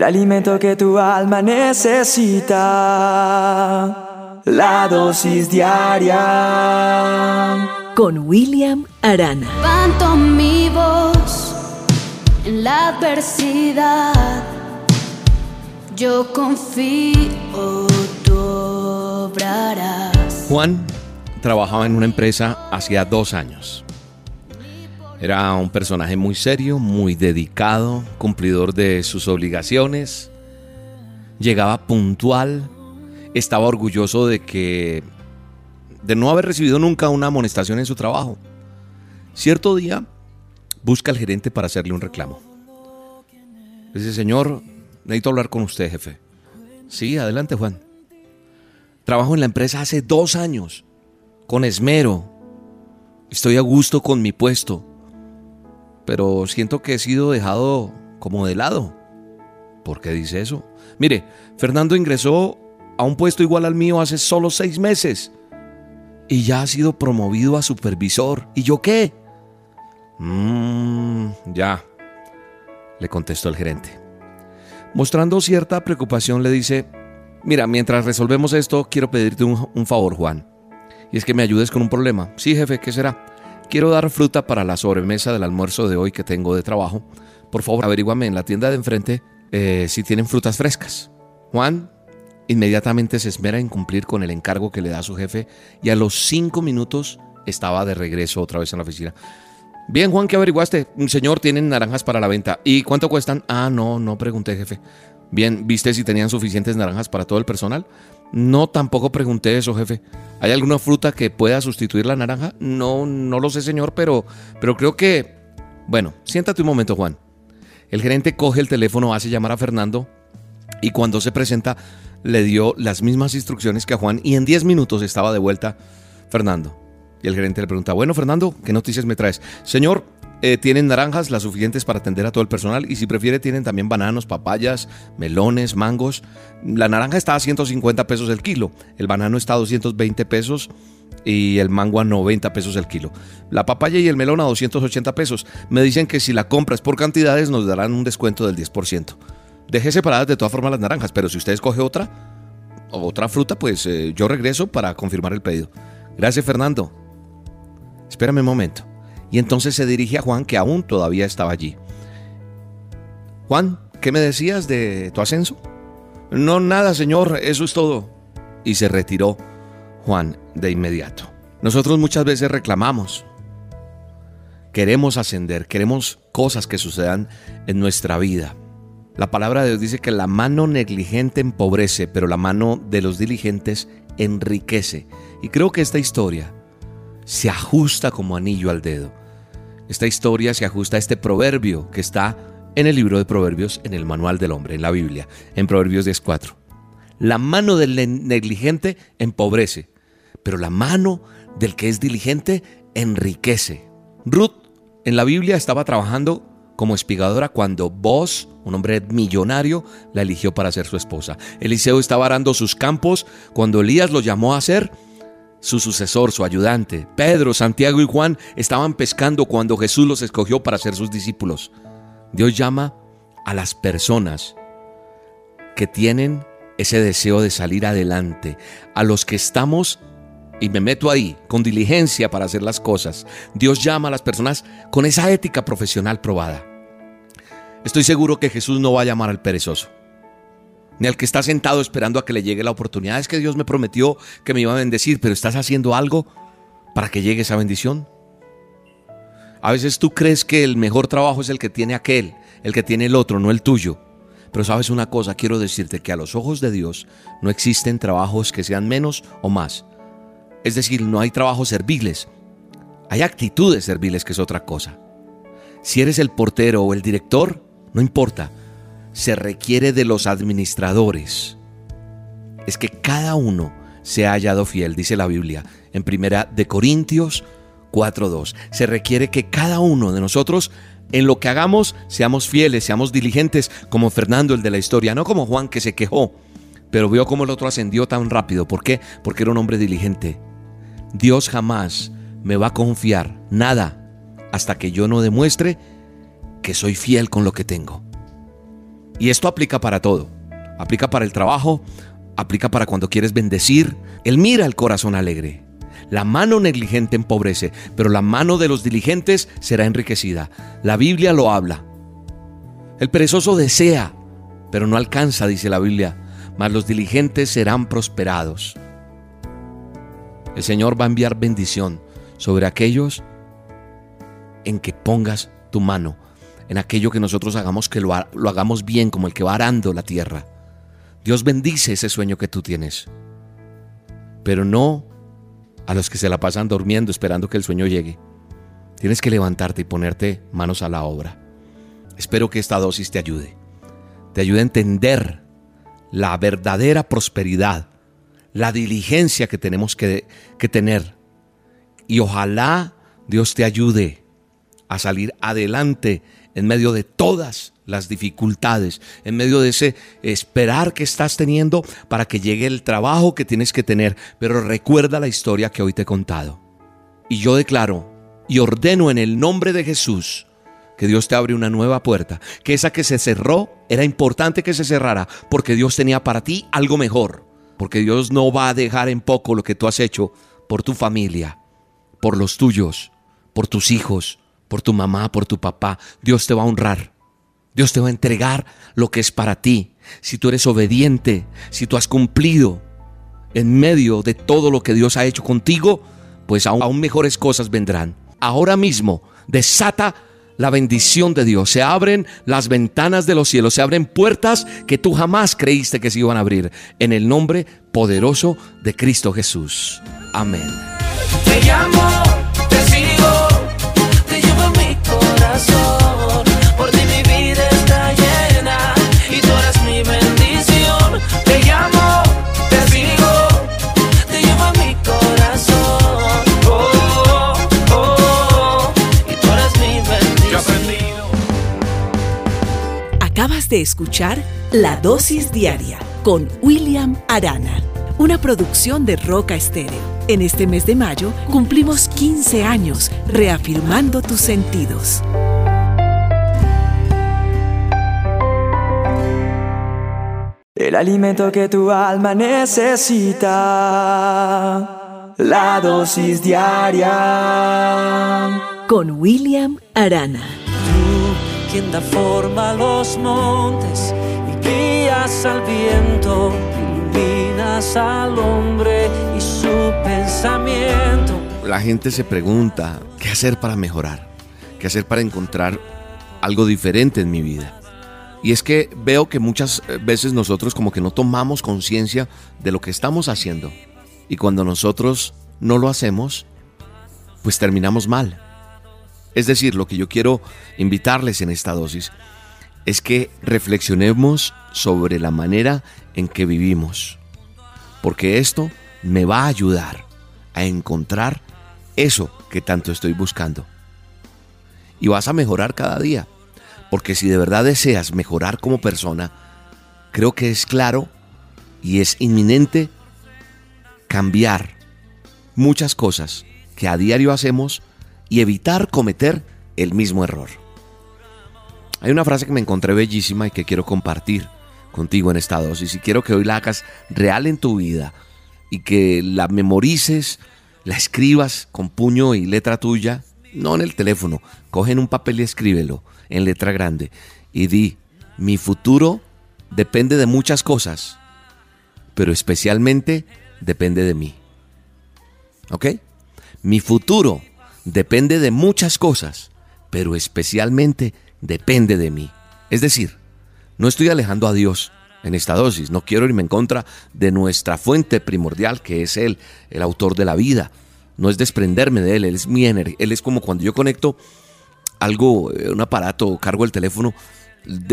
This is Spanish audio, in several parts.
el alimento que tu alma necesita. La dosis diaria. Con William Arana. Levanto mi voz en la adversidad. Yo confío, tú obrarás. Juan trabajaba en una empresa hacía dos años. Era un personaje muy serio, muy dedicado, cumplidor de sus obligaciones. Llegaba puntual. Estaba orgulloso de que de no haber recibido nunca una amonestación en su trabajo. Cierto día busca al gerente para hacerle un reclamo. dice, señor, necesito hablar con usted, jefe. Sí, adelante, Juan. Trabajo en la empresa hace dos años, con esmero. Estoy a gusto con mi puesto pero siento que he sido dejado como de lado. ¿Por qué dice eso? Mire, Fernando ingresó a un puesto igual al mío hace solo seis meses y ya ha sido promovido a supervisor. ¿Y yo qué? Mmm, ya, le contestó el gerente. Mostrando cierta preocupación le dice, mira, mientras resolvemos esto, quiero pedirte un, un favor, Juan. Y es que me ayudes con un problema. Sí, jefe, ¿qué será? Quiero dar fruta para la sobremesa del almuerzo de hoy que tengo de trabajo. Por favor, averíguame en la tienda de enfrente eh, si tienen frutas frescas. Juan inmediatamente se esmera en cumplir con el encargo que le da su jefe y a los cinco minutos estaba de regreso otra vez en la oficina. Bien, Juan, ¿qué averiguaste? Señor, tienen naranjas para la venta. ¿Y cuánto cuestan? Ah, no, no pregunté, jefe. Bien, ¿viste si tenían suficientes naranjas para todo el personal? No, tampoco pregunté eso, jefe. ¿Hay alguna fruta que pueda sustituir la naranja? No, no lo sé, señor, pero, pero creo que... Bueno, siéntate un momento, Juan. El gerente coge el teléfono, hace llamar a Fernando y cuando se presenta le dio las mismas instrucciones que a Juan y en 10 minutos estaba de vuelta Fernando. Y el gerente le pregunta, bueno, Fernando, ¿qué noticias me traes? Señor, eh, tienen naranjas, las suficientes para atender a todo el personal. Y si prefiere, tienen también bananos, papayas, melones, mangos. La naranja está a 150 pesos el kilo. El banano está a 220 pesos y el mango a 90 pesos el kilo. La papaya y el melón a 280 pesos. Me dicen que si la compras por cantidades nos darán un descuento del 10%. Deje separadas de todas formas las naranjas, pero si usted escoge otra, otra fruta, pues eh, yo regreso para confirmar el pedido. Gracias, Fernando. Espérame un momento y entonces se dirige a Juan que aún todavía estaba allí. Juan, ¿qué me decías de tu ascenso? No, nada, señor, eso es todo. Y se retiró Juan de inmediato. Nosotros muchas veces reclamamos. Queremos ascender, queremos cosas que sucedan en nuestra vida. La palabra de Dios dice que la mano negligente empobrece, pero la mano de los diligentes enriquece. Y creo que esta historia se ajusta como anillo al dedo. Esta historia se ajusta a este proverbio que está en el libro de Proverbios, en el Manual del Hombre, en la Biblia, en Proverbios 10.4. La mano del negligente empobrece, pero la mano del que es diligente enriquece. Ruth en la Biblia estaba trabajando como espigadora cuando Boz, un hombre millonario, la eligió para ser su esposa. Eliseo estaba arando sus campos cuando Elías lo llamó a ser su sucesor, su ayudante. Pedro, Santiago y Juan estaban pescando cuando Jesús los escogió para ser sus discípulos. Dios llama a las personas que tienen ese deseo de salir adelante, a los que estamos, y me meto ahí, con diligencia para hacer las cosas. Dios llama a las personas con esa ética profesional probada. Estoy seguro que Jesús no va a llamar al perezoso ni al que está sentado esperando a que le llegue la oportunidad. Es que Dios me prometió que me iba a bendecir, pero ¿estás haciendo algo para que llegue esa bendición? A veces tú crees que el mejor trabajo es el que tiene aquel, el que tiene el otro, no el tuyo. Pero sabes una cosa, quiero decirte que a los ojos de Dios no existen trabajos que sean menos o más. Es decir, no hay trabajos serviles. Hay actitudes serviles que es otra cosa. Si eres el portero o el director, no importa se requiere de los administradores es que cada uno se ha hallado fiel, dice la Biblia en primera de Corintios 4:2. Se requiere que cada uno de nosotros en lo que hagamos seamos fieles, seamos diligentes, como Fernando el de la historia, no como Juan que se quejó, pero vio cómo el otro ascendió tan rápido. ¿Por qué? Porque era un hombre diligente. Dios jamás me va a confiar nada hasta que yo no demuestre que soy fiel con lo que tengo. Y esto aplica para todo. Aplica para el trabajo, aplica para cuando quieres bendecir. Él mira el corazón alegre. La mano negligente empobrece, pero la mano de los diligentes será enriquecida. La Biblia lo habla. El perezoso desea, pero no alcanza, dice la Biblia, mas los diligentes serán prosperados. El Señor va a enviar bendición sobre aquellos en que pongas tu mano, en aquello que nosotros hagamos que lo, lo hagamos bien, como el que va arando la tierra. Dios bendice ese sueño que tú tienes, pero no a los que se la pasan durmiendo esperando que el sueño llegue. Tienes que levantarte y ponerte manos a la obra. Espero que esta dosis te ayude. Te ayude a entender la verdadera prosperidad, la diligencia que tenemos que, que tener. Y ojalá Dios te ayude a salir adelante en medio de todas las dificultades, en medio de ese esperar que estás teniendo para que llegue el trabajo que tienes que tener. Pero recuerda la historia que hoy te he contado. Y yo declaro y ordeno en el nombre de Jesús que Dios te abre una nueva puerta, que esa que se cerró era importante que se cerrara porque Dios tenía para ti algo mejor, porque Dios no va a dejar en poco lo que tú has hecho por tu familia, por los tuyos, por tus hijos, por tu mamá, por tu papá. Dios te va a honrar. Dios te va a entregar lo que es para ti. Si tú eres obediente, si tú has cumplido en medio de todo lo que Dios ha hecho contigo, pues aún, mejores cosas vendrán. Ahora mismo desata la bendición de Dios. Se abren las ventanas de los cielos, se abren puertas que tú jamás creíste que se iban a abrir. En el nombre poderoso de Cristo Jesús. Amén. Te llamo, de escuchar La Dosis Diaria con William Arana, una producción de Roca Estéreo. En este mes de mayo cumplimos 15 años reafirmando tus sentidos. El alimento que tu alma necesita. La dosis diaria. Con William Arana. La gente se pregunta, ¿qué hacer para mejorar? ¿Qué hacer para encontrar algo diferente en mi vida? Y es que veo que muchas eh, veces nosotros como que no tomamos conciencia de lo que estamos haciendo. Y cuando nosotros no lo hacemos, pues terminamos mal. Es decir, lo que yo quiero invitarles en esta dosis es que reflexionemos sobre la manera en que vivimos. Porque esto me va a ayudar a encontrar eso que tanto estoy buscando. Y vas a mejorar cada día. Porque si de verdad deseas mejorar como persona, creo que es claro y es inminente cambiar muchas cosas que a diario hacemos y evitar cometer el mismo error. Hay una frase que me encontré bellísima y que quiero compartir contigo en esta dosis y quiero que hoy la hagas real en tu vida y que la memorices, la escribas con puño y letra tuya, no en el teléfono, coge en un papel y escríbelo en letra grande y di, mi futuro depende de muchas cosas, pero especialmente depende de mí. ¿Ok? Mi futuro depende de muchas cosas, pero especialmente depende de mí. Es decir, no estoy alejando a Dios en esta dosis, no quiero irme en contra de nuestra fuente primordial, que es Él, el autor de la vida. No es desprenderme de Él, Él es mi energía. Él es como cuando yo conecto algo, eh, un aparato, cargo el teléfono,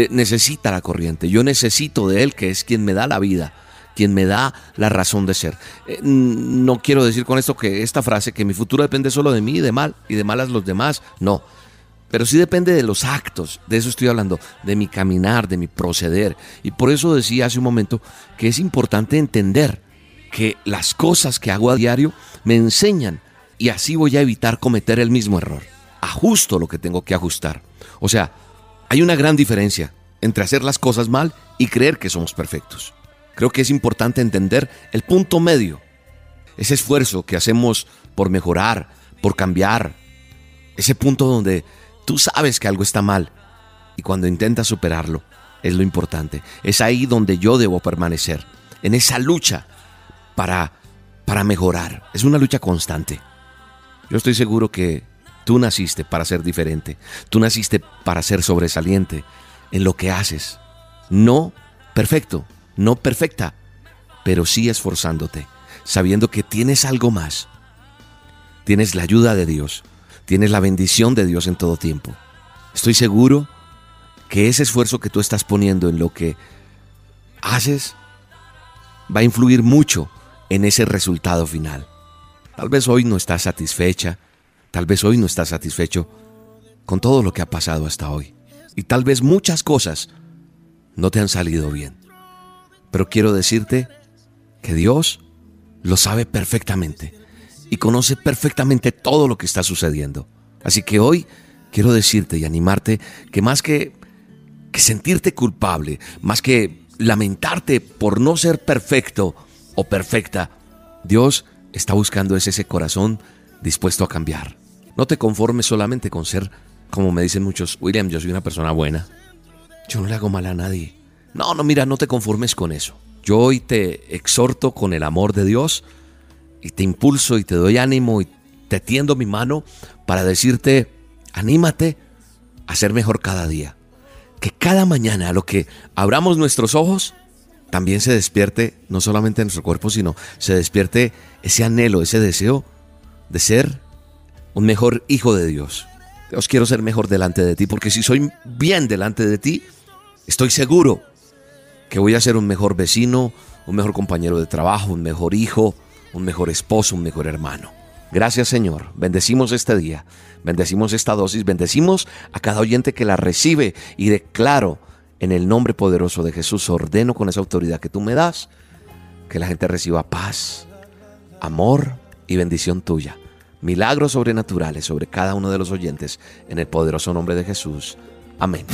necesita la corriente. Yo necesito de Él, que es quien me da la vida, quien me da la razón de ser. Eh, no quiero decir con esto que esta frase, que mi futuro depende solo de mí y de mal, y de malas los demás, no. Pero sí depende de los actos, de eso estoy hablando, de mi caminar, de mi proceder. Y por eso decía hace un momento que es importante entender que las cosas que hago a diario me enseñan y así voy a evitar cometer el mismo error. Ajusto lo que tengo que ajustar. O sea, hay una gran diferencia entre hacer las cosas mal y creer que somos perfectos. Creo que es importante entender el punto medio, ese esfuerzo que hacemos por mejorar, por cambiar, ese punto donde tú sabes que algo está mal y cuando intentas superarlo es lo importante. Es ahí donde yo debo permanecer, en esa lucha para para mejorar. Es una lucha constante. Yo estoy seguro que tú naciste para ser diferente. Tú naciste para ser sobresaliente en lo que haces. No perfecto, no perfecta, pero sí esforzándote, sabiendo que tienes algo más. Tienes la ayuda de Dios, tienes la bendición de Dios en todo tiempo. Estoy seguro que ese esfuerzo que tú estás poniendo en lo que haces va a influir mucho en ese resultado final. Tal vez hoy no estás satisfecha, tal vez hoy no estás satisfecho con todo lo que ha pasado hasta hoy. Y tal vez muchas cosas no te han salido bien. Pero quiero decirte que Dios lo sabe perfectamente y conoce perfectamente todo lo que está sucediendo. Así que hoy quiero decirte y animarte que más que, que sentirte culpable, más que lamentarte por no ser perfecto, o perfecta. Dios está buscando ese corazón dispuesto a cambiar. No te conformes solamente con ser, como me dicen muchos, William, yo soy una persona buena. Yo no le hago mal a nadie. No, no, mira, no te conformes con eso. Yo hoy te exhorto con el amor de Dios y te impulso y te doy ánimo y te tiendo mi mano para decirte, anímate a ser mejor cada día. Que cada mañana a lo que abramos nuestros ojos, también se despierte, no solamente en nuestro cuerpo, sino se despierte ese anhelo, ese deseo de ser un mejor hijo de Dios. Dios, quiero ser mejor delante de ti, porque si soy bien delante de ti, estoy seguro que voy a ser un mejor vecino, un mejor compañero de trabajo, un mejor hijo, un mejor esposo, un mejor hermano. Gracias Señor, bendecimos este día, bendecimos esta dosis, bendecimos a cada oyente que la recibe y declaro en el nombre poderoso de Jesús ordeno con esa autoridad que tú me das que la gente reciba paz, amor y bendición tuya. Milagros sobrenaturales sobre cada uno de los oyentes en el poderoso nombre de Jesús. Amén.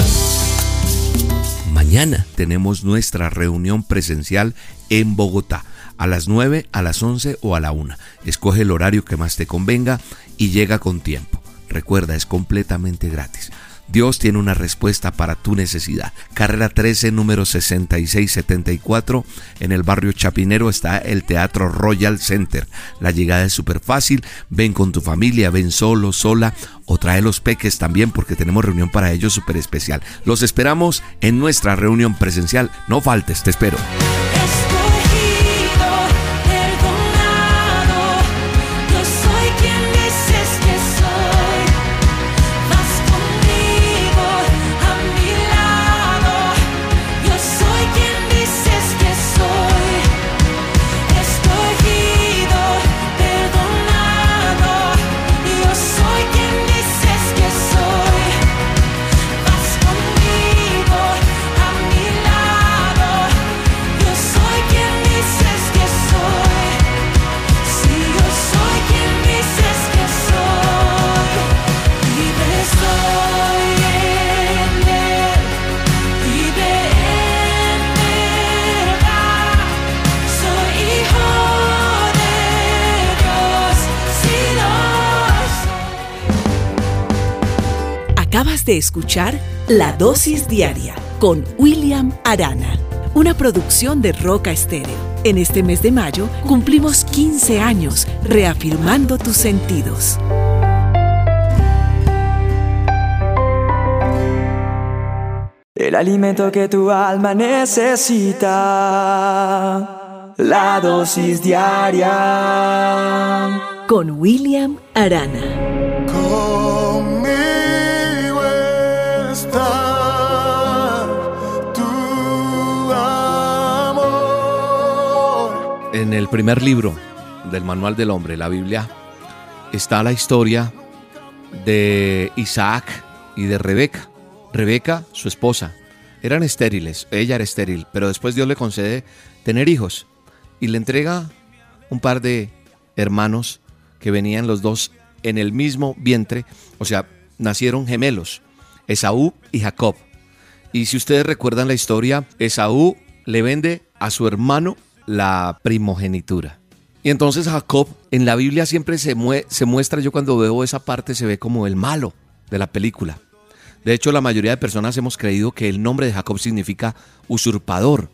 Mañana tenemos nuestra reunión presencial en Bogotá a las 9, a las 11 o a la 1. Escoge el horario que más te convenga y llega con tiempo. Recuerda, es completamente gratis. Dios tiene una respuesta para tu necesidad. Carrera 13, número 6674. En el barrio Chapinero está el Teatro Royal Center. La llegada es súper fácil. Ven con tu familia, ven solo, sola o trae los peques también porque tenemos reunión para ellos súper especial. Los esperamos en nuestra reunión presencial. No faltes, te espero. Acabas de escuchar La Dosis Diaria con William Arana, una producción de Roca Estéreo. En este mes de mayo cumplimos 15 años reafirmando tus sentidos. El alimento que tu alma necesita. La dosis diaria. Con William Arana. En el primer libro del Manual del Hombre, la Biblia, está la historia de Isaac y de Rebeca. Rebeca, su esposa, eran estériles, ella era estéril, pero después Dios le concede tener hijos y le entrega un par de hermanos que venían los dos en el mismo vientre, o sea, nacieron gemelos, Esaú y Jacob. Y si ustedes recuerdan la historia, Esaú le vende a su hermano la primogenitura. Y entonces Jacob en la Biblia siempre se, se muestra, yo cuando veo esa parte se ve como el malo de la película. De hecho, la mayoría de personas hemos creído que el nombre de Jacob significa usurpador,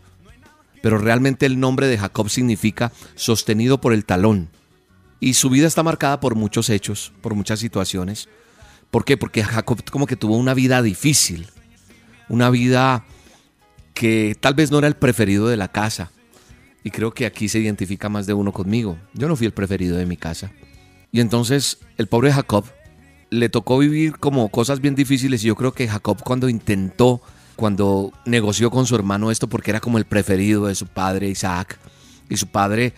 pero realmente el nombre de Jacob significa sostenido por el talón. Y su vida está marcada por muchos hechos, por muchas situaciones. ¿Por qué? Porque Jacob como que tuvo una vida difícil, una vida que tal vez no era el preferido de la casa. Y creo que aquí se identifica más de uno conmigo. Yo no fui el preferido de mi casa. Y entonces el pobre Jacob le tocó vivir como cosas bien difíciles y yo creo que Jacob cuando intentó, cuando negoció con su hermano esto porque era como el preferido de su padre Isaac y su padre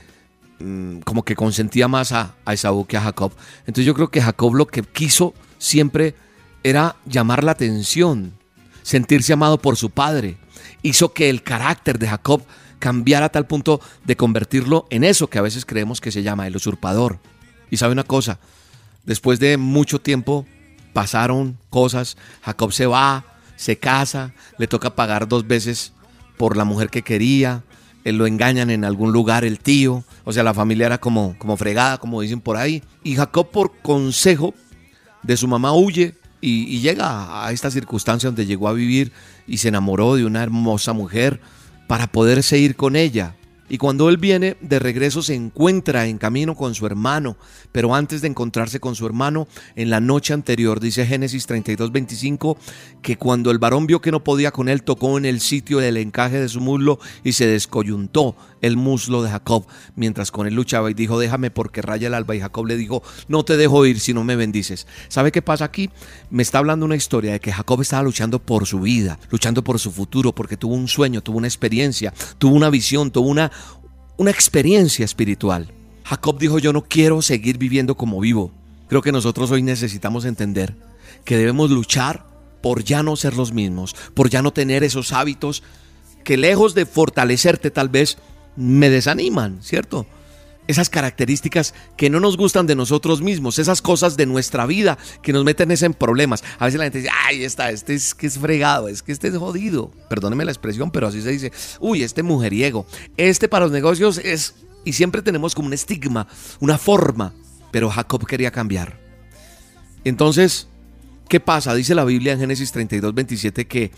mm, como que consentía más a, a Esaú que a Jacob. Entonces yo creo que Jacob lo que quiso siempre era llamar la atención, sentirse amado por su padre. Hizo que el carácter de Jacob cambiara a tal punto de convertirlo en eso que a veces creemos que se llama el usurpador. Y sabe una cosa, Después de mucho tiempo pasaron cosas, Jacob se va, se casa, le toca pagar dos veces por la mujer que quería, él lo engañan en algún lugar el tío, o sea, la familia era como, como fregada, como dicen por ahí, y Jacob por consejo de su mamá huye y llega a esta circunstancia donde llegó a vivir y se enamoró de una hermosa mujer para poderse ir con ella. Y cuando él viene de regreso se encuentra en camino con su hermano, pero antes de encontrarse con su hermano, en la noche anterior, dice Génesis 32, 25, que cuando el varón vio que no podía con él, tocó en el sitio del encaje de su muslo y se descoyuntó el muslo de Jacob mientras con él luchaba y dijo, déjame porque raya el alba. Y Jacob le dijo, no te dejo ir si no me bendices. ¿Sabe qué pasa aquí? Me está hablando una historia de que Jacob estaba luchando por su vida, luchando por su futuro, porque tuvo un sueño, tuvo una experiencia, tuvo una visión, tuvo una una experiencia espiritual. Jacob dijo, yo no quiero seguir viviendo como vivo. Creo que nosotros hoy necesitamos entender que debemos luchar por ya no ser los mismos, por ya no tener esos hábitos que lejos de fortalecerte tal vez me desaniman, ¿cierto? Esas características que no nos gustan de nosotros mismos, esas cosas de nuestra vida que nos meten en problemas. A veces la gente dice, ay, está, este es que es fregado, es que este es jodido. Perdóneme la expresión, pero así se dice, uy, este mujeriego, este para los negocios es, y siempre tenemos como un estigma, una forma, pero Jacob quería cambiar. Entonces, ¿qué pasa? Dice la Biblia en Génesis 32, 27 que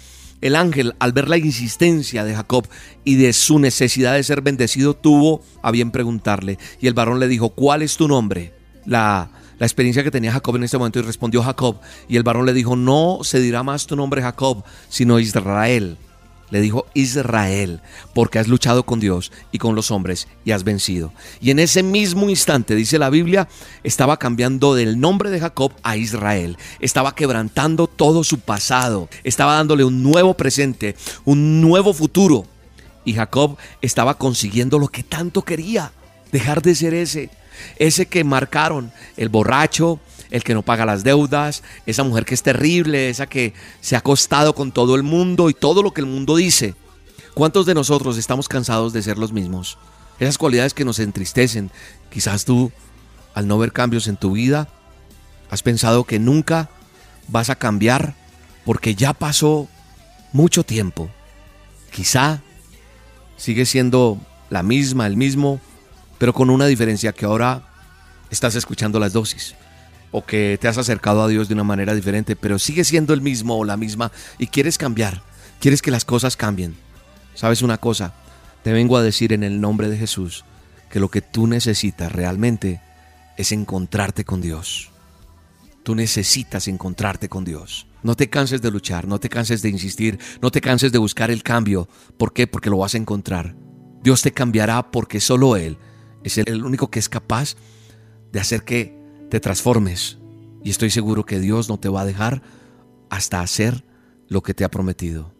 el ángel, al ver la insistencia de Jacob y de su necesidad de ser bendecido, tuvo a bien preguntarle. Y el varón le dijo, ¿cuál es tu nombre? La, la experiencia que tenía Jacob en ese momento y respondió Jacob. Y el varón le dijo, no se dirá más tu nombre Jacob, sino Israel le dijo Israel, porque has luchado con Dios y con los hombres y has vencido. Y en ese mismo instante, dice la Biblia, estaba cambiando del nombre de Jacob a Israel. Estaba quebrantando todo su pasado. Estaba dándole un nuevo presente, un nuevo futuro. Y Jacob estaba consiguiendo lo que tanto quería, dejar de ser ese, ese que marcaron el borracho, el que no paga las deudas, esa mujer que es terrible, esa que se ha acostado con todo el mundo y todo lo que el mundo dice. ¿Cuántos de nosotros estamos cansados de ser los mismos? Esas cualidades que nos entristecen. Quizás tú, al no ver cambios en tu vida, has pensado que nunca vas a cambiar porque ya pasó mucho tiempo. Quizá sigue siendo la misma, el mismo, pero con una diferencia que ahora estás escuchando las dosis o que te has acercado a Dios de una manera diferente, pero sigue siendo el mismo o la misma y quieres cambiar, quieres que las cosas cambien. ¿Sabes una cosa? Te vengo a decir en el nombre de Jesús que lo que tú necesitas realmente es encontrarte con Dios. Tú necesitas encontrarte con Dios. No te canses de luchar, no te canses de insistir, no te canses de buscar el cambio. ¿Por qué? Porque lo vas a encontrar. Dios te cambiará porque solo Él es el único que es capaz de hacer que te transformes. Y estoy seguro que Dios no te va a dejar hasta hacer lo que te ha prometido.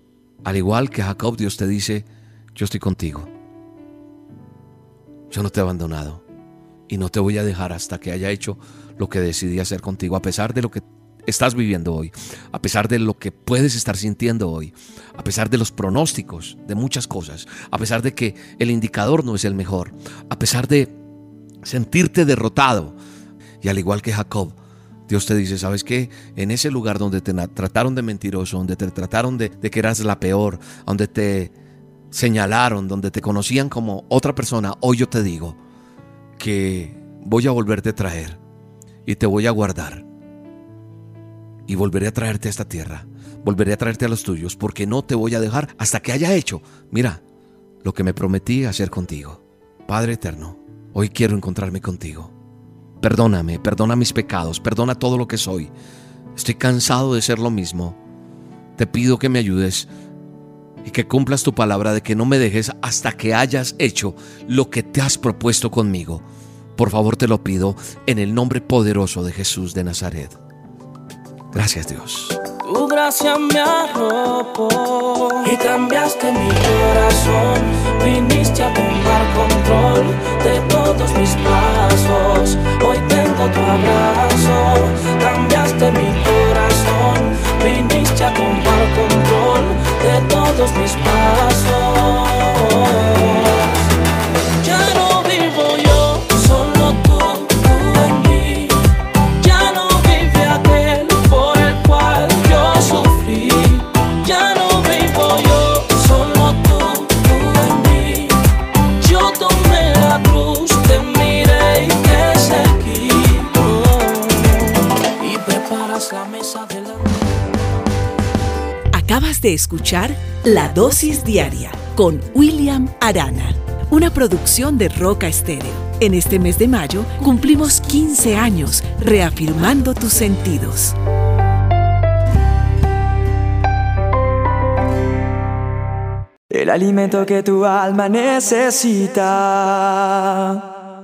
Al igual que Jacob, Dios te dice, yo estoy contigo. Yo no te he abandonado. Y no te voy a dejar hasta que haya hecho lo que decidí hacer contigo, a pesar de lo que estás viviendo hoy, a pesar de lo que puedes estar sintiendo hoy, a pesar de los pronósticos de muchas cosas, a pesar de que el indicador no es el mejor, a pesar de sentirte derrotado, y al igual que Jacob, Dios te dice, ¿sabes qué? En ese lugar donde te trataron de mentiroso, donde te trataron de, de que eras la peor, donde te señalaron, donde te conocían como otra persona, hoy yo te digo que voy a volverte a traer y te voy a guardar. Y volveré a traerte a esta tierra, volveré a traerte a los tuyos, porque no te voy a dejar hasta que haya hecho, mira, lo que me prometí hacer contigo. Padre eterno, hoy quiero encontrarme contigo. Perdóname, perdona mis pecados, perdona todo lo que soy. Estoy cansado de ser lo mismo. Te pido que me ayudes y que cumplas tu palabra de que no me dejes hasta que hayas hecho lo que te has propuesto conmigo. Por favor te lo pido en el nombre poderoso de Jesús de Nazaret. Gracias Dios. Tu gracia me arropó y cambiaste mi corazón. Viniste a tomar control de todos mis pasos. Hoy tengo tu abrazo, cambiaste mi corazón. Viniste a tomar control de todos mis pasos. De escuchar La Dosis Diaria con William Arana, una producción de Roca Estéreo. En este mes de mayo cumplimos 15 años reafirmando tus sentidos. El alimento que tu alma necesita.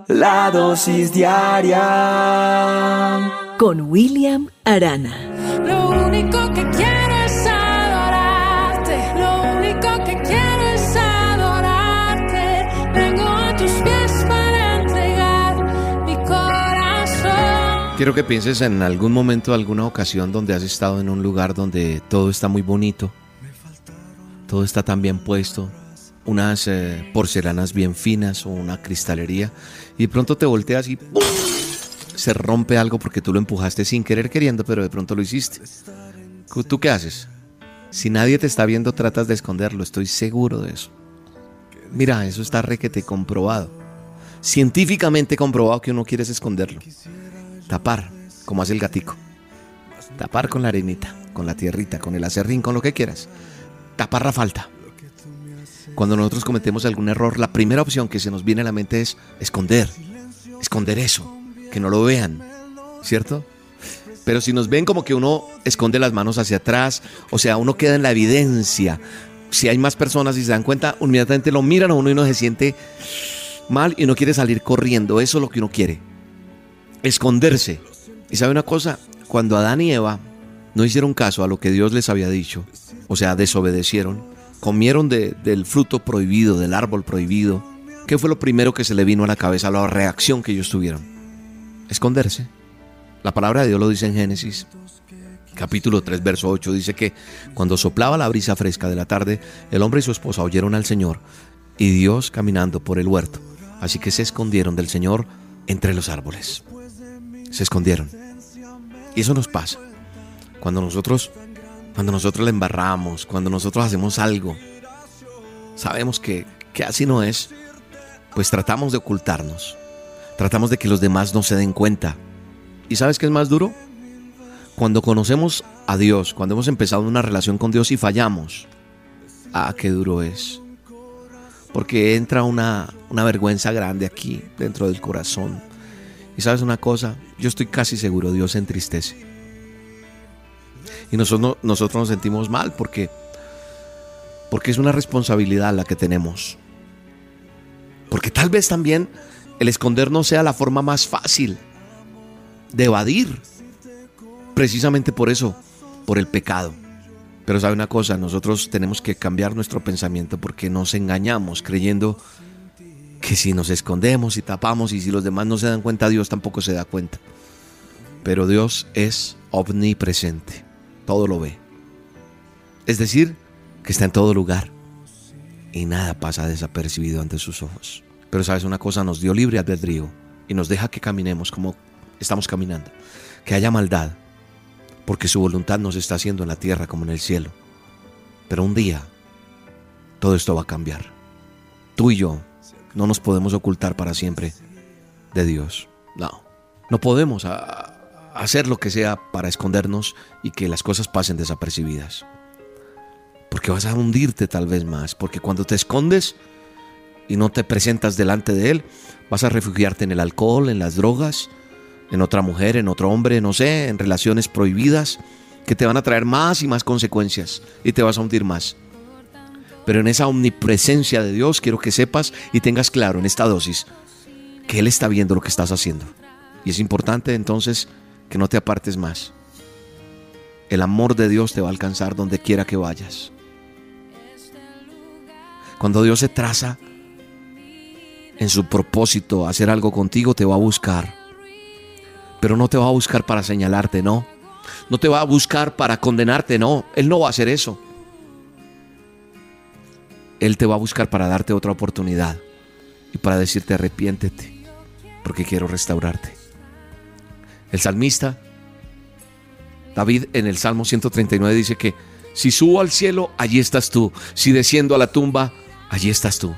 La dosis diaria. Con William Arana. Lo único que quiero Quiero que pienses en algún momento, alguna ocasión donde has estado en un lugar donde todo está muy bonito, todo está tan bien puesto, unas eh, porcelanas bien finas o una cristalería, y de pronto te volteas y se rompe algo porque tú lo empujaste sin querer queriendo, pero de pronto lo hiciste. ¿Tú qué haces? Si nadie te está viendo, tratas de esconderlo, estoy seguro de eso. Mira, eso está requete comprobado. Científicamente comprobado que uno quiere es esconderlo. Tapar, como hace el gatico. Tapar con la arenita, con la tierrita, con el acerrín, con lo que quieras. Tapar la falta. Cuando nosotros cometemos algún error, la primera opción que se nos viene a la mente es esconder. Esconder eso. Que no lo vean. ¿Cierto? Pero si nos ven como que uno esconde las manos hacia atrás, o sea, uno queda en la evidencia. Si hay más personas y se dan cuenta, inmediatamente lo miran a uno y uno se siente mal y uno quiere salir corriendo. Eso es lo que uno quiere esconderse. Y sabe una cosa, cuando Adán y Eva no hicieron caso a lo que Dios les había dicho, o sea, desobedecieron, comieron de- del fruto prohibido, del árbol prohibido, ¿qué fue lo primero que se le vino a la cabeza, la reacción que ellos tuvieron? Esconderse. La palabra de Dios lo dice en Génesis, capítulo 3, verso 8, dice que cuando soplaba la brisa fresca de la tarde, el hombre y su esposa oyeron al Señor y Dios caminando por el huerto. Así que se escondieron del Señor entre los árboles se escondieron. Y eso nos pasa. Cuando nosotros, cuando nosotros le embarramos, cuando nosotros hacemos algo, sabemos que, que así no es, pues tratamos de ocultarnos. Tratamos de que los demás no se den cuenta. ¿Y sabes qué es más duro? Cuando conocemos a Dios, cuando hemos empezado una relación con Dios y fallamos. Ah, qué duro es. Porque entra una, una vergüenza grande aquí, dentro del corazón. Y sabes una cosa, yo estoy casi seguro, Dios se entristece. Y nosotros, nosotros nos sentimos mal porque, porque es una responsabilidad la que tenemos. Porque tal vez también el escondernos sea la forma más fácil de evadir. Precisamente por eso, por el pecado. Pero sabe una cosa, nosotros tenemos que cambiar nuestro pensamiento porque nos engañamos creyendo que si nos escondemos y tapamos y si los demás no se dan cuenta, Dios tampoco se da cuenta. Pero Dios es omnipresente, todo lo ve. Es decir, que está en todo lugar y nada pasa desapercibido ante sus ojos. Pero sabes una cosa, nos dio libre albedrío y nos deja que caminemos como estamos caminando. que haya maldad, porque su voluntad no se está haciendo en la tierra como en el cielo. Pero un día todo esto va a cambiar. Tú y yo no nos podemos ocultar para siempre de Dios. No, no podemos a- hacer lo que sea para escondernos y que las cosas pasen desapercibidas. Porque vas a hundirte tal vez más, porque cuando te escondes y no te presentas delante de Él, vas a refugiarte en el alcohol, en las drogas, en otra mujer, en otro hombre, no sé, en relaciones prohibidas que te van a traer más y más consecuencias y te vas a hundir más. Pero en esa omnipresencia de Dios quiero que sepas y tengas claro en esta dosis que Él está viendo lo que estás haciendo. Y es importante entonces que no te apartes más. El amor de Dios te va a alcanzar donde quiera que vayas. Cuando Dios se traza en su propósito hacer algo contigo, te va a buscar. Pero no te va a buscar para señalarte, no. No te va a buscar para condenarte, no. Él no va a hacer eso. Él te va a buscar para darte otra oportunidad y para decirte arrepiéntete, porque quiero restaurarte. El salmista, David en el Salmo 139 dice que si subo al cielo, allí estás tú. Si desciendo a la tumba, allí estás tú.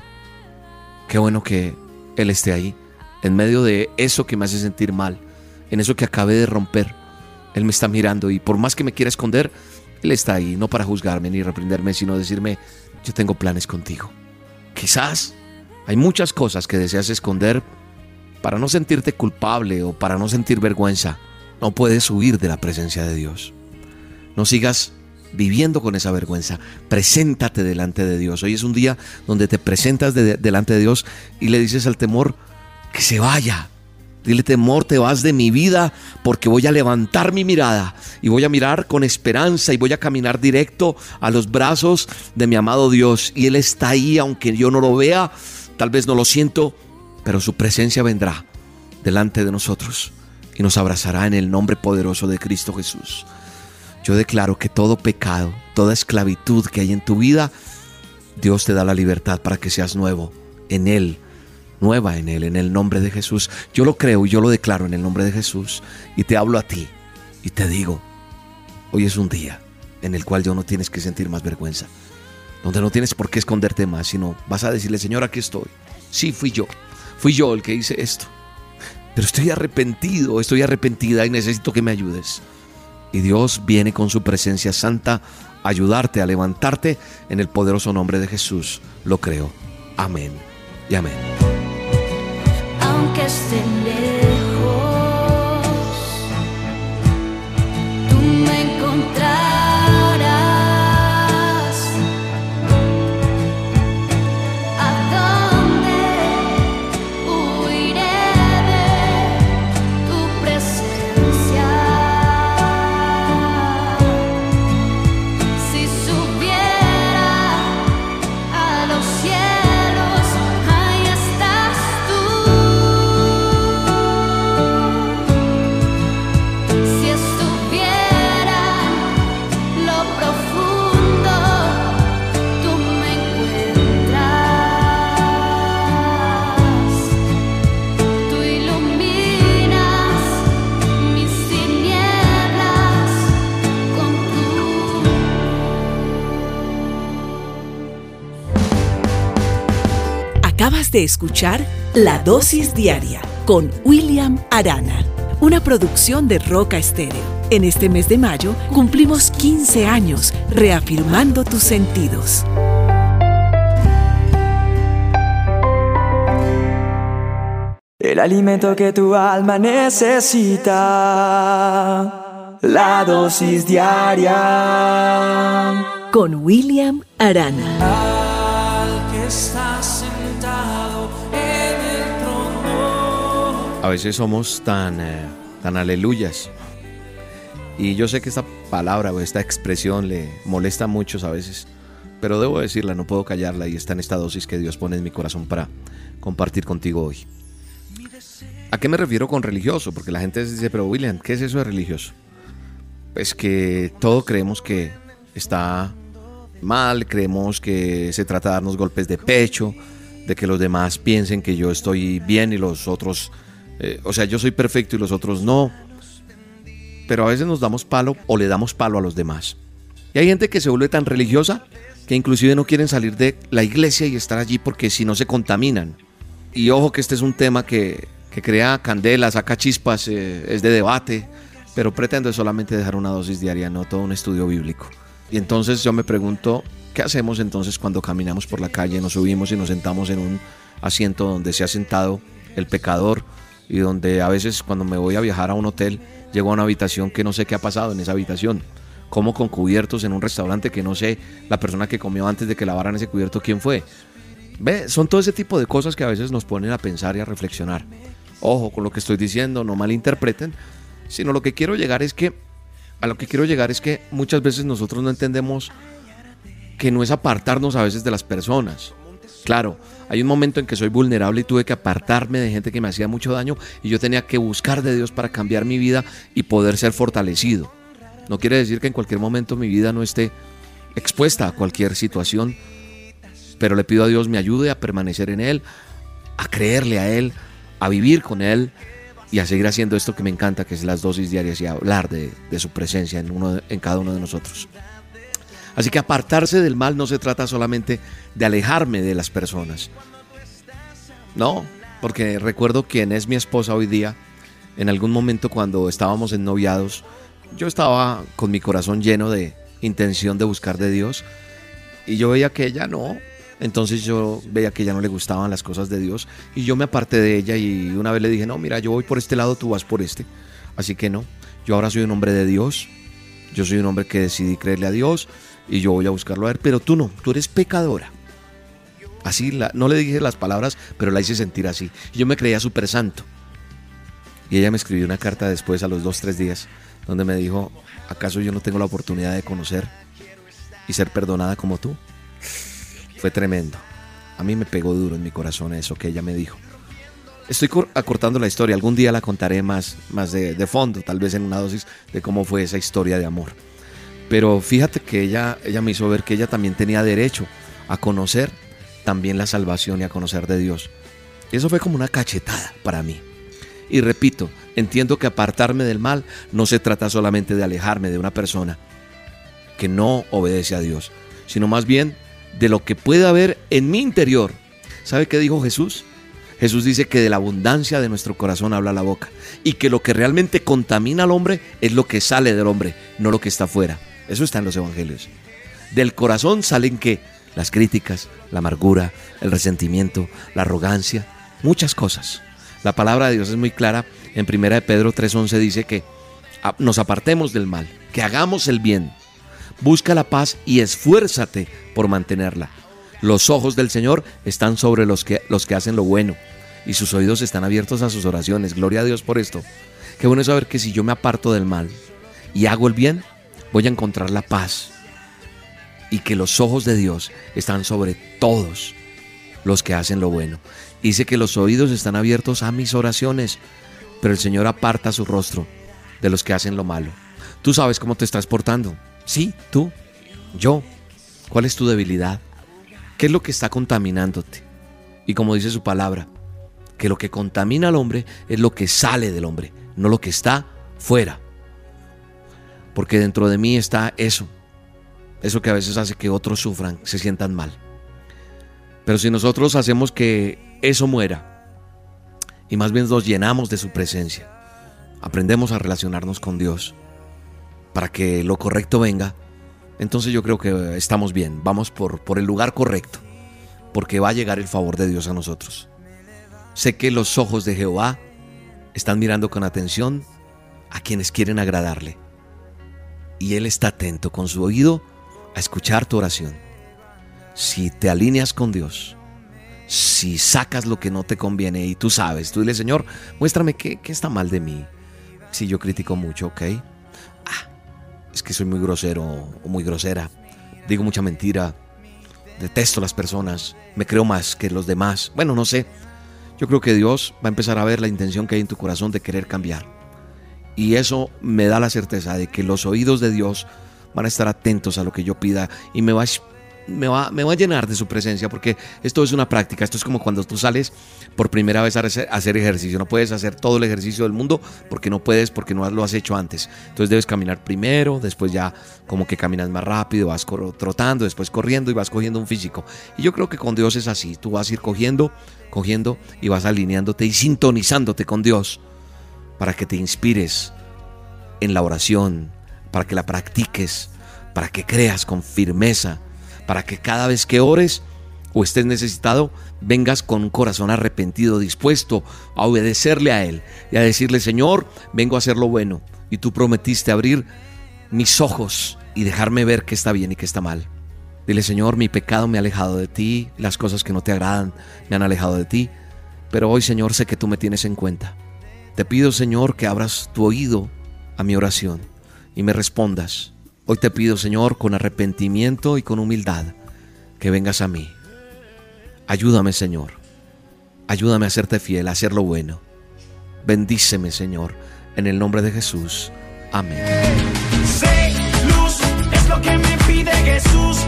Qué bueno que Él esté ahí, en medio de eso que me hace sentir mal, en eso que acabé de romper. Él me está mirando y por más que me quiera esconder, Él está ahí, no para juzgarme ni reprenderme, sino decirme, yo tengo planes contigo. Quizás hay muchas cosas que deseas esconder para no sentirte culpable o para no sentir vergüenza. No puedes huir de la presencia de Dios. No sigas viviendo con esa vergüenza. Preséntate delante de Dios. Hoy es un día donde te presentas de- delante de Dios y le dices al temor que se vaya. Dile temor, te vas de mi vida porque voy a levantar mi mirada y voy a mirar con esperanza y voy a caminar directo a los brazos de mi amado Dios. Y Él está ahí, aunque yo no lo vea, tal vez no lo siento, pero su presencia vendrá delante de nosotros y nos abrazará en el nombre poderoso de Cristo Jesús. Yo declaro que todo pecado, toda esclavitud que hay en tu vida, Dios te da la libertad para que seas nuevo en Él, nueva en Él, en el nombre de Jesús. Yo lo creo y yo lo declaro en el nombre de Jesús y te hablo a ti y te digo, hoy es un día en el cual yo no tienes que sentir más vergüenza, donde no tienes por qué esconderte más, sino vas a decirle, Señor, aquí estoy. Sí, fui yo, fui yo el que hice esto, pero estoy arrepentido, estoy arrepentida y necesito que me ayudes. Y Dios viene con su presencia santa a ayudarte, a levantarte en el poderoso nombre de Jesús. Lo creo. Amén y amén. Aunque esté Acabas de escuchar La Dosis Diaria con William Arana, una producción de Roca Estéreo. En este mes de mayo cumplimos 15 años reafirmando tus sentidos. El alimento que tu alma necesita. La dosis diaria. Con William Arana. Al que está A veces somos tan, eh, tan aleluyas. Y yo sé que esta palabra o esta expresión le molesta a muchos a veces. Pero debo decirla, no puedo callarla y está en esta dosis que Dios pone en mi corazón para compartir contigo hoy. ¿A qué me refiero con religioso? Porque la gente dice, pero William, ¿qué es eso de religioso? Pues que todo creemos que está mal, creemos que se trata de darnos golpes de pecho, de que los demás piensen que yo estoy bien y los otros, eh, o sea, yo soy perfecto y los otros no. pero a veces nos damos palo o le damos palo a los demás. Y hay gente que se vuelve tan religiosa que inclusive no quieren salir de la iglesia y estar allí porque si no se contaminan. Y ojo que este es un tema que, que crea candela, saca chispas, eh, es de debate, pero pretendo solamente dejar una dosis diaria, no todo un estudio bíblico. Y entonces yo me pregunto, ¿qué hacemos entonces cuando caminamos por la calle, nos subimos y nos sentamos en un asiento donde se ha sentado el pecador y donde a veces cuando me voy a viajar a un hotel, llego a una habitación que no sé qué ha pasado en esa habitación? Como con cubiertos en un restaurante que no sé la persona que comió antes de que lavaran ese cubierto quién fue. Ve, son todo ese tipo de cosas que a veces nos ponen a pensar y a reflexionar. Ojo con lo que estoy diciendo, no malinterpreten, sino lo que quiero llegar es que a lo que quiero llegar es que muchas veces nosotros no entendemos que no es apartarnos a veces de las personas. Claro, hay un momento en que soy vulnerable y tuve que apartarme de gente que me hacía mucho daño y yo tenía que buscar de Dios para cambiar mi vida y poder ser fortalecido. No quiere decir que en cualquier momento mi vida no esté expuesta a cualquier situación, pero le pido a Dios me ayude a permanecer en Él, a creerle a Él, a vivir con Él y a seguir haciendo esto que me encanta, que es las dosis diarias y hablar de, su presencia en, uno, en cada uno de nosotros. Así que apartarse del mal no se trata solamente de alejarme de las personas. No, porque recuerdo quién es mi esposa hoy día. En algún momento cuando estábamos en noviados, yo estaba con mi corazón lleno de intención de buscar de Dios y yo veía que ella no. Entonces yo veía que ella no le gustaban las cosas de Dios y yo me aparté de ella y una vez le dije, no, mira, yo voy por este lado, tú vas por este. Así que no, yo ahora soy un hombre de Dios, yo soy un hombre que decidí creerle a Dios y yo voy a buscarlo a ver, pero tú no, tú eres pecadora. Así, la- no le dije las palabras, pero la hice sentir así. Yo me creía súper santo. Y ella me escribió una carta después, a los dos, tres días, donde me dijo, ¿acaso yo no tengo la oportunidad de conocer y ser perdonada como tú? Fue tremendo. A mí me pegó duro en mi corazón eso que ella me dijo. Estoy cor- acortando la historia, algún día la contaré más, más de, de fondo, tal vez en una dosis de cómo fue esa historia de amor. Pero fíjate que ella, ella me hizo ver que ella también tenía derecho a conocer también la salvación y a conocer de Dios. Eso fue como una cachetada para mí. Y repito, entiendo que apartarme del mal no se trata solamente de alejarme de una persona que no obedece a Dios, sino más bien de lo que puede haber en mi interior. ¿Sabe qué dijo Jesús? Jesús dice que de la abundancia de nuestro corazón habla la boca y que lo que realmente contamina al hombre es lo que sale del hombre, no lo que está afuera. Eso está en los evangelios. Del corazón salen que las críticas, la amargura, el resentimiento, la arrogancia, muchas cosas. La palabra de Dios es muy clara. En 1 de Pedro 3:11 dice que nos apartemos del mal, que hagamos el bien. Busca la paz y esfuérzate por mantenerla. Los ojos del Señor están sobre los que, los que hacen lo bueno y sus oídos están abiertos a sus oraciones. Gloria a Dios por esto. Qué bueno saber que si yo me aparto del mal y hago el bien, voy a encontrar la paz y que los ojos de Dios están sobre todos los que hacen lo bueno. Dice que los oídos están abiertos a mis oraciones, pero el Señor aparta su rostro de los que hacen lo malo. Tú sabes cómo te estás portando. Sí, tú, yo. ¿Cuál es tu debilidad? ¿Qué es lo que está contaminándote? Y como dice su palabra, que lo que contamina al hombre es lo que sale del hombre, no lo que está fuera. Porque dentro de mí está eso, eso que a veces hace que otros sufran, se sientan mal. Pero si nosotros hacemos que eso muera y más bien nos llenamos de su presencia, aprendemos a relacionarnos con Dios para que lo correcto venga, entonces yo creo que estamos bien, vamos por, por el lugar correcto, porque va a llegar el favor de Dios a nosotros. Sé que los ojos de Jehová están mirando con atención a quienes quieren agradarle. Y Él está atento con su oído a escuchar tu oración. Si te alineas con Dios, si sacas lo que no te conviene y tú sabes, tú dile, Señor, muéstrame qué, qué está mal de mí. Si yo critico mucho, ¿ok? Ah, es que soy muy grosero o muy grosera. Digo mucha mentira. Detesto a las personas. Me creo más que los demás. Bueno, no sé. Yo creo que Dios va a empezar a ver la intención que hay en tu corazón de querer cambiar. Y eso me da la certeza de que los oídos de Dios van a estar atentos a lo que yo pida y me va a llenar de su presencia porque esto es una práctica. Esto es como cuando tú sales por primera vez a hacer- ejercicio. No puedes hacer todo el ejercicio del mundo porque no puedes, porque no lo has hecho antes. Entonces debes caminar primero, después ya como que caminas más rápido, vas trotando, después corriendo y vas cogiendo un físico. Y yo creo que con Dios es así. Tú vas a ir cogiendo, cogiendo y vas alineándote y sintonizándote con Dios para que te inspires en la oración, para que la practiques, para que creas con firmeza, para que cada vez que ores o estés necesitado, vengas con un corazón arrepentido, dispuesto a obedecerle a Él y a decirle, Señor, vengo a hacer lo bueno. Y tú prometiste abrir mis ojos y dejarme ver qué está bien y qué está mal. Dile, Señor, mi pecado me ha alejado de ti, las cosas que no te agradan me han alejado de ti, pero hoy, Señor, sé que tú me tienes en cuenta. Te pido, Señor, que abras tu oído a mi oración y me respondas. Hoy te pido, Señor, con arrepentimiento y con humildad, que vengas a mí. Ayúdame, Señor. Ayúdame a serte fiel, a hacer lo bueno. Bendíceme, Señor, en el nombre de Jesús. Amén. Sé luz, es lo que me pide Jesús.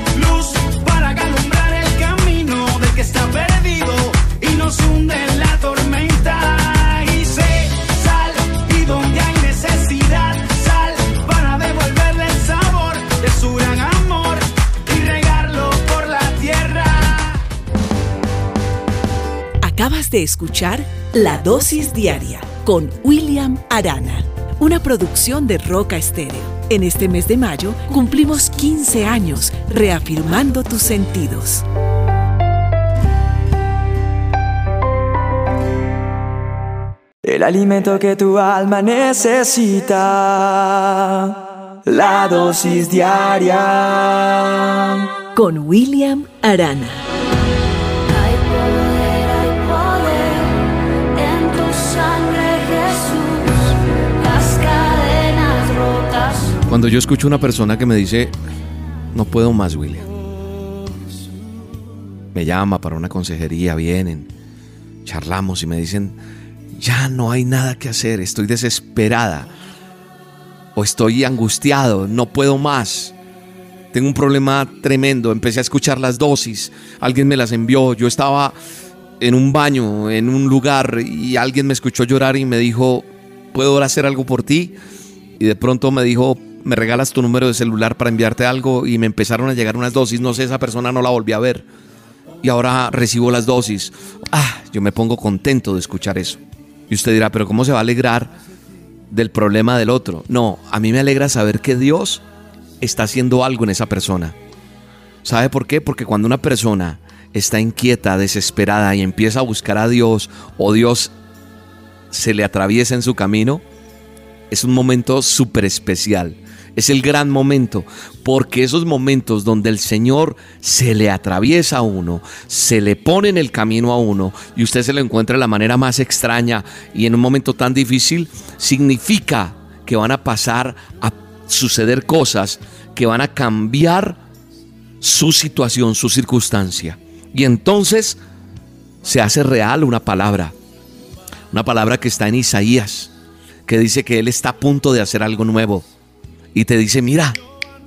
Acabas de escuchar La Dosis Diaria con William Arana, una producción de Roca Estéreo. En este mes de mayo cumplimos 15 años reafirmando tus sentidos. El alimento que tu alma necesita. La dosis diaria. Con William Arana. Cuando yo escucho una persona que me dice, no puedo más, William. Me llama para una consejería, vienen, charlamos y me dicen, ya no hay nada que hacer, estoy desesperada. O estoy angustiado, no puedo más. Tengo un problema tremendo, empecé a escuchar las dosis, alguien me las envió, yo estaba en un baño, en un lugar, y alguien me escuchó llorar y me dijo, ¿puedo hacer algo por ti? y de pronto me dijo, me regalas tu número de celular para enviarte algo y me empezaron a llegar unas dosis, no sé, esa persona no la volví a ver y ahora recibo las dosis. Ah, yo me pongo contento de escuchar eso. Y usted dirá, pero ¿cómo se va a alegrar del problema del otro? No, a mí me alegra saber que Dios está haciendo algo en esa persona. ¿Sabe por qué? Porque cuando una persona está inquieta, desesperada y empieza a buscar a Dios o Dios se le atraviesa en su camino, es un momento súper especial. Es el gran momento, porque esos momentos donde el Señor se le atraviesa a uno, se le pone en el camino a uno y usted se lo encuentra de la manera más extraña y en un momento tan difícil, significa que van a pasar a suceder cosas que van a cambiar su situación, su circunstancia. Y entonces se hace real una palabra, una palabra que está en Isaías, que dice que Él está a punto de hacer algo nuevo. Y te dice, mira,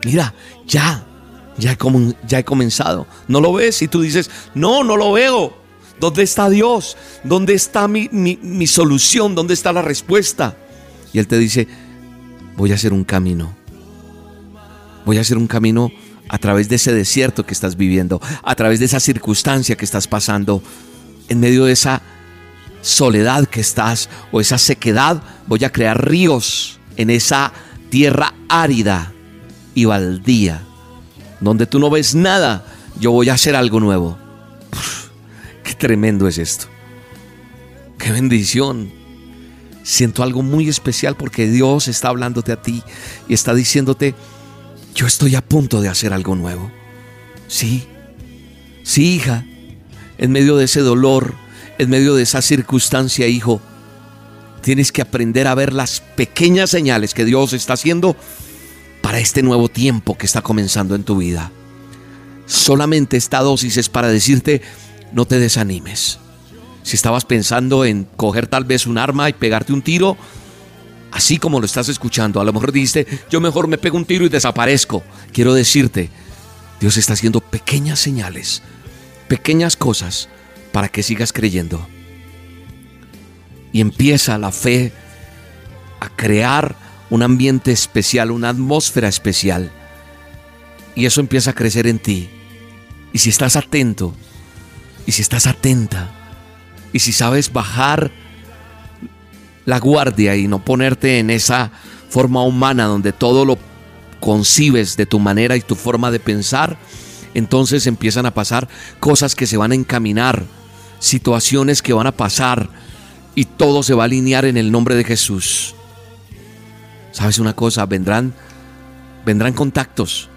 mira, ya, ya he, comenzado. ¿No lo ves? Y tú dices, no, no lo veo. ¿Dónde está Dios? ¿Dónde está mi, mi- mi solución? ¿Dónde está la respuesta? Y Él te dice, voy a hacer un camino. Voy a hacer un camino a través de ese desierto que estás viviendo, a través de esa circunstancia que estás pasando, en medio de esa soledad que estás o esa sequedad, voy a crear ríos en esa tierra árida y baldía, donde tú no ves nada, yo voy a hacer algo nuevo. Qué tremendo es esto. Qué bendición. Siento algo muy especial porque Dios está hablándote a ti y está diciéndote, yo estoy a punto de hacer algo nuevo. Sí, sí, hija, en medio de ese dolor, en medio de esa circunstancia, hijo, tienes que aprender a ver las pequeñas señales que Dios está haciendo para este nuevo tiempo que está comenzando en tu vida. Solamente esta dosis es para decirte, no te desanimes. Si estabas pensando en coger tal vez un arma y pegarte un tiro, así como lo estás escuchando, a lo mejor dijiste, yo mejor me pego un tiro y desaparezco. Quiero decirte Dios está haciendo pequeñas señales, pequeñas cosas para que sigas creyendo. Y empieza la fe a crear un ambiente especial, una atmósfera especial. Y eso empieza a crecer en ti. Y si estás atento, y si estás atenta, y si sabes bajar la guardia y no ponerte en esa forma humana donde todo lo concibes de tu manera y tu forma de pensar, entonces empiezan a pasar cosas que se van a encaminar, situaciones que van a pasar y todo se va a alinear en el nombre de Jesús. ¿Sabes una cosa? Vendrán vendrán contactos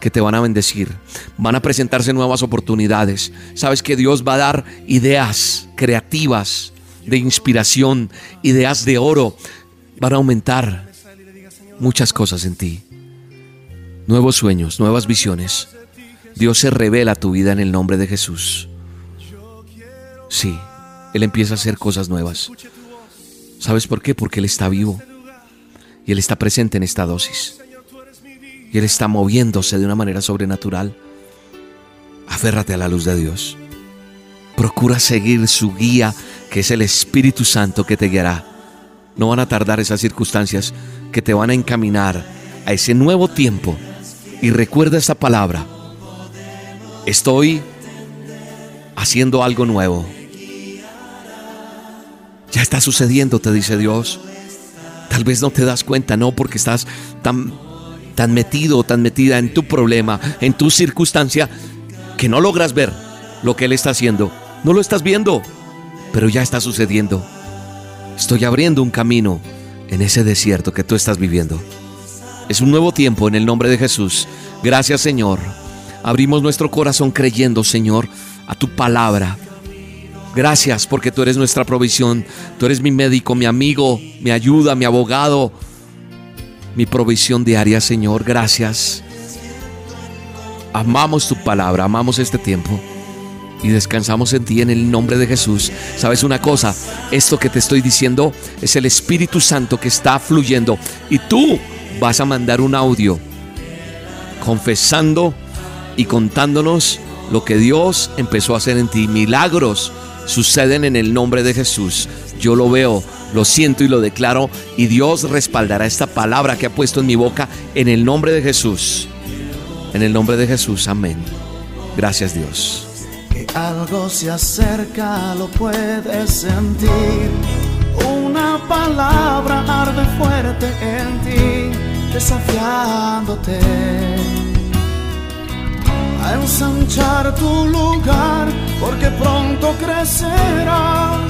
que te van a bendecir. Van a presentarse nuevas oportunidades. Sabes que Dios va a dar ideas creativas de inspiración, ideas de oro. Van a aumentar muchas cosas en ti. Nuevos sueños, nuevas visiones. Dios se revela tu vida en el nombre de Jesús. Sí, Él empieza a hacer cosas nuevas. ¿Sabes por qué? Porque Él está vivo. Y Él está presente en esta dosis. Y Él está moviéndose de una manera sobrenatural. Aférrate a la luz de Dios. Procura seguir su guía, que es el Espíritu Santo que te guiará. No van a tardar esas circunstancias que te van a encaminar a ese nuevo tiempo. Y recuerda esta palabra. Estoy haciendo algo nuevo. Ya está sucediendo, te dice Dios. Tal vez no te das cuenta, no, porque estás tan, tan metido, tan metida en tu problema, en tu circunstancia, que no logras ver lo que Él está haciendo. No lo estás viendo, pero ya está sucediendo. Estoy abriendo un camino en ese desierto que tú estás viviendo. Es un nuevo tiempo en el nombre de Jesús. Gracias Señor. Abrimos nuestro corazón creyendo, Señor, a tu palabra. Gracias porque tú eres nuestra provisión. Tú eres mi médico, mi amigo, mi ayuda, mi abogado, mi provisión diaria, Señor. Gracias. Amamos tu palabra, amamos este tiempo y descansamos en ti en el nombre de Jesús. ¿Sabes una cosa? Esto que te estoy diciendo es el Espíritu Santo que está fluyendo y tú vas a mandar un audio confesando y contándonos lo que Dios empezó a hacer en ti. Milagros suceden en el nombre de Jesús. Yo lo veo, lo siento y lo declaro y Dios respaldará esta palabra que ha puesto en mi boca en el nombre de Jesús. En el nombre de Jesús, amén. Gracias Dios. Que algo se acerca, lo puedes sentir. Una palabra arde fuerte en ti, desafiándote a ensanchar tu lugar, porque pronto crecerás.